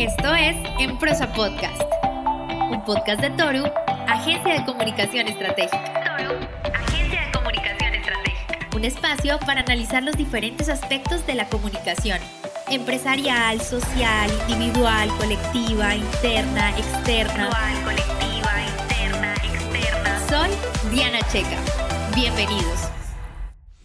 Esto es En Prosa Podcast, un podcast de Toru, Agencia de Comunicación Estratégica. Toru, Agencia de Comunicación Estratégica. Un espacio para analizar los diferentes aspectos de la comunicación empresarial, social, individual, colectiva, interna, externa. Individual, colectiva, interna, externa. Soy Diana Checa. Bienvenidos.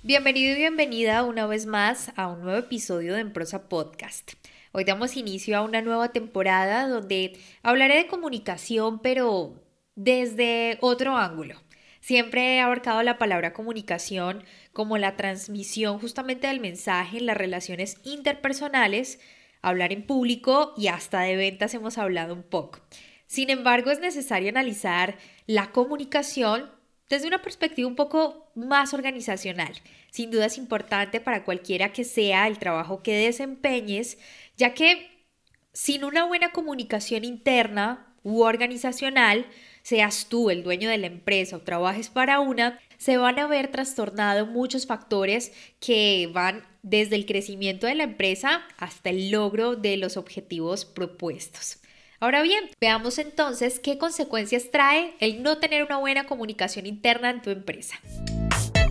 Bienvenido y bienvenida una vez más a un nuevo episodio de Emprosa Podcast. Hoy damos inicio a una nueva temporada donde hablaré de comunicación, pero desde otro ángulo. Siempre he abarcado la palabra comunicación como la transmisión justamente del mensaje en las relaciones interpersonales, hablar en público y hasta de ventas hemos hablado un poco. Sin embargo, es necesario analizar la comunicación desde una perspectiva un poco más organizacional. Sin duda es importante para cualquiera que sea el trabajo que desempeñes, ya que sin una buena comunicación interna u organizacional, seas tú el dueño de la empresa o trabajes para una, se van a ver trastornados muchos factores que van desde el crecimiento de la empresa hasta el logro de los objetivos propuestos. Ahora bien, veamos entonces qué consecuencias trae el no tener una buena comunicación interna en tu empresa.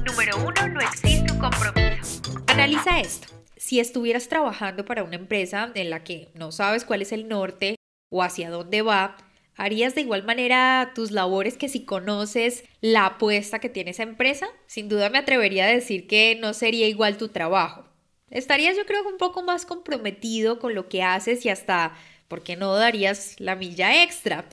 Número uno, no existe un compromiso. Analiza esto. Si estuvieras trabajando para una empresa en la que no sabes cuál es el norte o hacia dónde va, ¿Harías de igual manera tus labores que si conoces la apuesta que tiene esa empresa? Sin duda me atrevería a decir que no sería igual tu trabajo. Estarías yo creo un poco más comprometido con lo que haces y hasta, ¿por qué no darías la milla extra?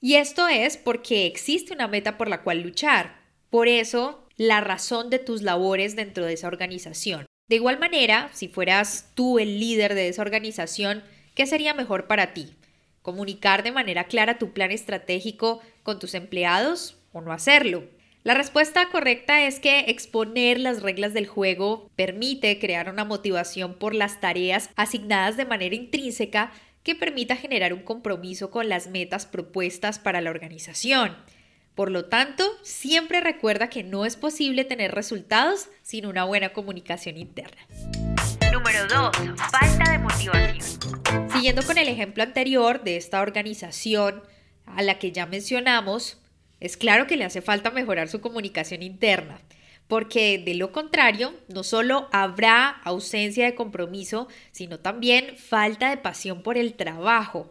Y esto es porque existe una meta por la cual luchar. Por eso, la razón de tus labores dentro de esa organización. De igual manera, si fueras tú el líder de esa organización, ¿qué sería mejor para ti? comunicar de manera clara tu plan estratégico con tus empleados o no hacerlo. La respuesta correcta es que exponer las reglas del juego permite crear una motivación por las tareas asignadas de manera intrínseca que permita generar un compromiso con las metas propuestas para la organización. Por lo tanto, siempre recuerda que no es posible tener resultados sin una buena comunicación interna. Número 2. Falta de motivación. Siguiendo con el ejemplo anterior de esta organización a la que ya mencionamos, es claro que le hace falta mejorar su comunicación interna, porque de lo contrario, no solo habrá ausencia de compromiso, sino también falta de pasión por el trabajo.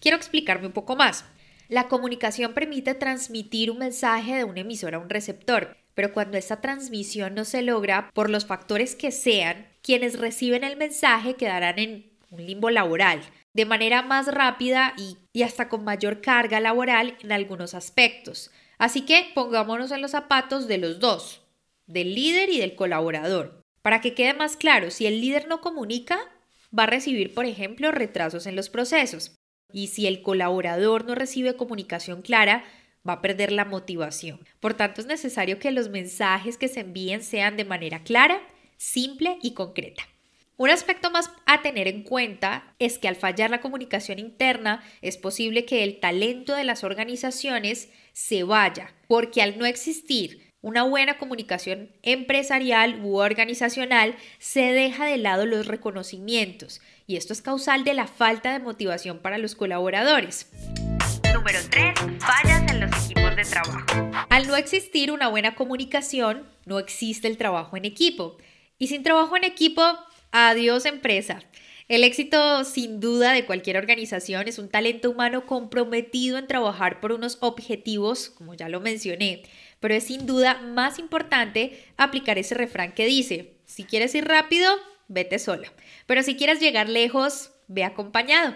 Quiero explicarme un poco más. La comunicación permite transmitir un mensaje de un emisor a un receptor, pero cuando esta transmisión no se logra por los factores que sean, quienes reciben el mensaje quedarán en un limbo laboral, de manera más rápida y, y hasta con mayor carga laboral en algunos aspectos. Así que pongámonos en los zapatos de los dos, del líder y del colaborador. Para que quede más claro, si el líder no comunica, va a recibir, por ejemplo, retrasos en los procesos. Y si el colaborador no recibe comunicación clara, va a perder la motivación. Por tanto, es necesario que los mensajes que se envíen sean de manera clara, simple y concreta. Un aspecto más a tener en cuenta es que al fallar la comunicación interna es posible que el talento de las organizaciones se vaya, porque al no existir una buena comunicación empresarial u organizacional se deja de lado los reconocimientos y esto es causal de la falta de motivación para los colaboradores. Número 3. Fallas en los equipos de trabajo. Al no existir una buena comunicación, no existe el trabajo en equipo. Y sin trabajo en equipo, adiós empresa. El éxito sin duda de cualquier organización es un talento humano comprometido en trabajar por unos objetivos, como ya lo mencioné, pero es sin duda más importante aplicar ese refrán que dice, si quieres ir rápido, vete solo, pero si quieres llegar lejos, ve acompañado.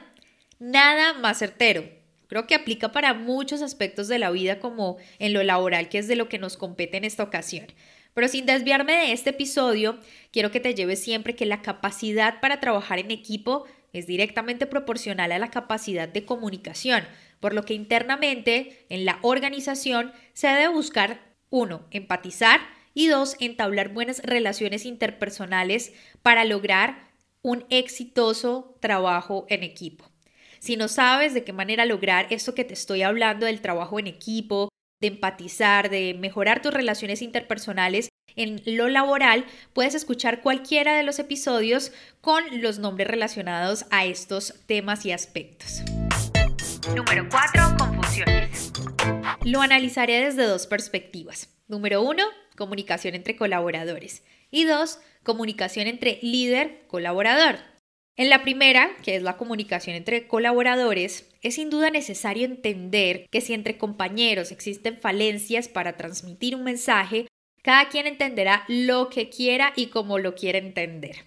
Nada más certero. Creo que aplica para muchos aspectos de la vida como en lo laboral, que es de lo que nos compete en esta ocasión. Pero sin desviarme de este episodio, quiero que te lleves siempre que la capacidad para trabajar en equipo es directamente proporcional a la capacidad de comunicación, por lo que internamente en la organización se debe buscar, uno, empatizar y dos, entablar buenas relaciones interpersonales para lograr un exitoso trabajo en equipo. Si no sabes de qué manera lograr esto que te estoy hablando del trabajo en equipo, de empatizar, de mejorar tus relaciones interpersonales, en lo laboral, puedes escuchar cualquiera de los episodios con los nombres relacionados a estos temas y aspectos. Número 4. Confusiones. Lo analizaré desde dos perspectivas. Número 1. Comunicación entre colaboradores. Y 2. Comunicación entre líder-colaborador. En la primera, que es la comunicación entre colaboradores, es sin duda necesario entender que si entre compañeros existen falencias para transmitir un mensaje, cada quien entenderá lo que quiera y como lo quiera entender.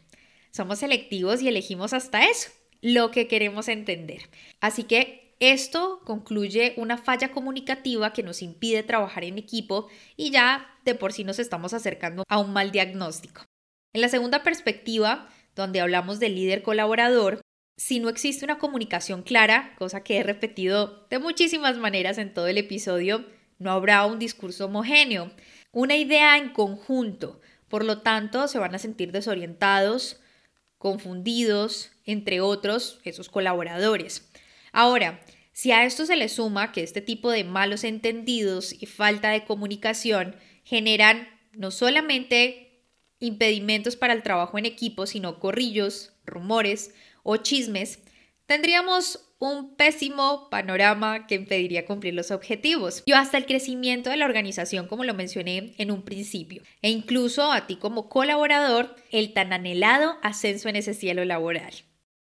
Somos selectivos y elegimos hasta eso, lo que queremos entender. Así que esto concluye una falla comunicativa que nos impide trabajar en equipo y ya de por sí nos estamos acercando a un mal diagnóstico. En la segunda perspectiva, donde hablamos del líder colaborador, si no existe una comunicación clara, cosa que he repetido de muchísimas maneras en todo el episodio, no habrá un discurso homogéneo, una idea en conjunto. Por lo tanto, se van a sentir desorientados, confundidos, entre otros, esos colaboradores. Ahora, si a esto se le suma que este tipo de malos entendidos y falta de comunicación generan no solamente impedimentos para el trabajo en equipo, sino corrillos, rumores o chismes, tendríamos un pésimo panorama que impediría cumplir los objetivos y hasta el crecimiento de la organización como lo mencioné en un principio e incluso a ti como colaborador el tan anhelado ascenso en ese cielo laboral.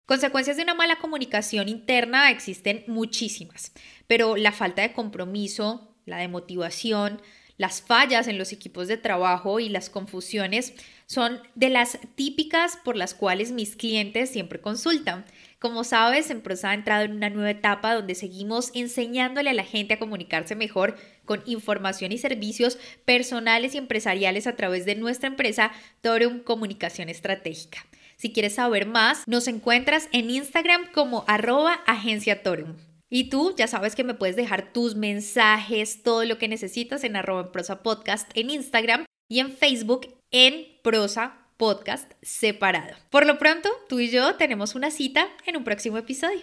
Consecuencias de una mala comunicación interna existen muchísimas, pero la falta de compromiso, la de motivación, las fallas en los equipos de trabajo y las confusiones son de las típicas por las cuales mis clientes siempre consultan. Como sabes, Emprosa ha entrado en una nueva etapa donde seguimos enseñándole a la gente a comunicarse mejor con información y servicios personales y empresariales a través de nuestra empresa Torum Comunicación Estratégica. Si quieres saber más, nos encuentras en Instagram como arroba agencia Torum. Y tú ya sabes que me puedes dejar tus mensajes, todo lo que necesitas en arroba en prosa podcast en Instagram y en Facebook en prosa podcast separado. Por lo pronto, tú y yo tenemos una cita en un próximo episodio.